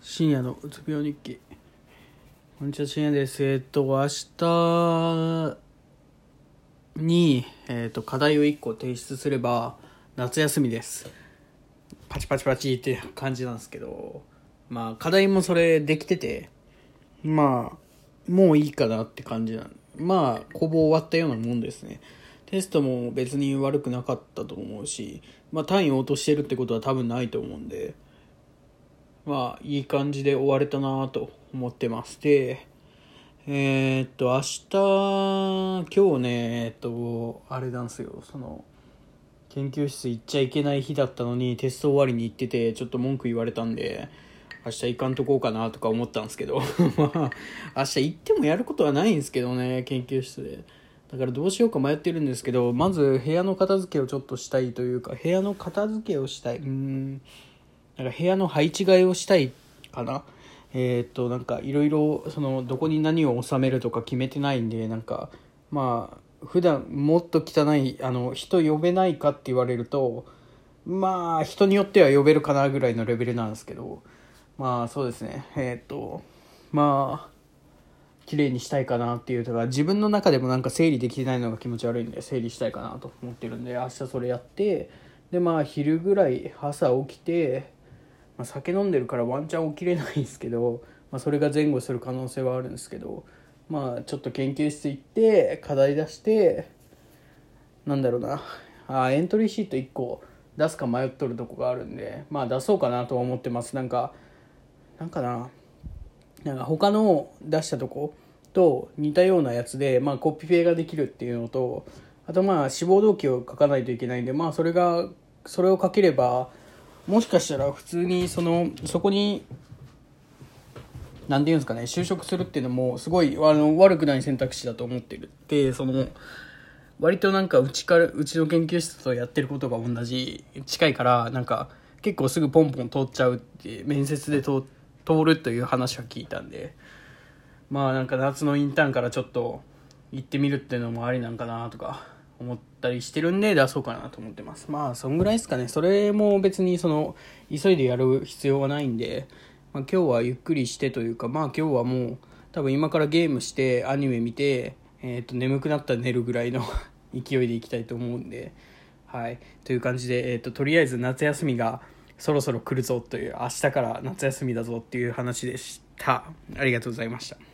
深夜のうつ病日記。こんにちは深夜です。えっ、と明日に、えっと課題を1個提出すれば夏休みです。パチパチパチって感じなんですけどまあ課題もそれできててまあもういいかなって感じなんまあほぼ終わったようなもんですね。テストも別に悪くなかったと思うし、まあ、単位を落としてるってことは多分ないと思うんでまあいい感じで終われたなと思ってましてえー、っと明日今日ねえっとあれなんですよ。その研究室行っちゃいけない日だったのにテスト終わりに行っててちょっと文句言われたんで明日行かんとこうかなとか思ったんですけど まあ明日行ってもやることはないんですけどね研究室で。だからどうしようか迷ってるんですけどまず部屋の片付けをちょっとしたいというか部屋の片付けをしたい。うん。なんか部屋の配置替えをしたいかな？えー、っとなんかいろいろそのどこに何を収めるとか決めてないんでなんかまあ普段もっと汚いあの人呼べないかって言われるとまあ人によっては呼べるかなぐらいのレベルなんですけどまあそうですね。えー、っとまあ綺麗にしたいかなっていうとか自分の中でもなんか整理できてないのが気持ち悪いんで整理したいかなと思ってるんで明日それやってでまあ昼ぐらい朝起きてまあ、酒飲んでるからワンチャン起きれないんですけど、まあ、それが前後する可能性はあるんですけどまあちょっと研究室行って課題出してなんだろうな。あエントリーシート1個出すか迷っとるとこがあるんでまあ出そうかなとは思ってます。なんかなんかな。なんか他の出したとこと似たようなやつで、まあ、コピペができるっていうのとあとまあ志望動機を書かないといけないんでまあそれがそれを書ければもしかしたら普通にそのそこに何て言うんですかね就職するっていうのもすごいあの悪くない選択肢だと思ってるでその割となんかうちからうちの研究室とやってることが同じ近いからなんか結構すぐポンポン通っちゃうって面接で通るという話は聞いたんでまあなんか夏のインターンからちょっと行ってみるっていうのもありなんかなとか。思ったりしてるんで出そうかなと思ってます。まあそんぐらいですかね。それも別にその急いでやる必要はないんで、まあ、今日はゆっくりしてというかまあ今日はもう多分今からゲームしてアニメ見て、えー、と眠くなったら寝るぐらいの 勢いでいきたいと思うんではい。という感じで、えーと、とりあえず夏休みがそろそろ来るぞという明日から夏休みだぞっていう話でした。ありがとうございました。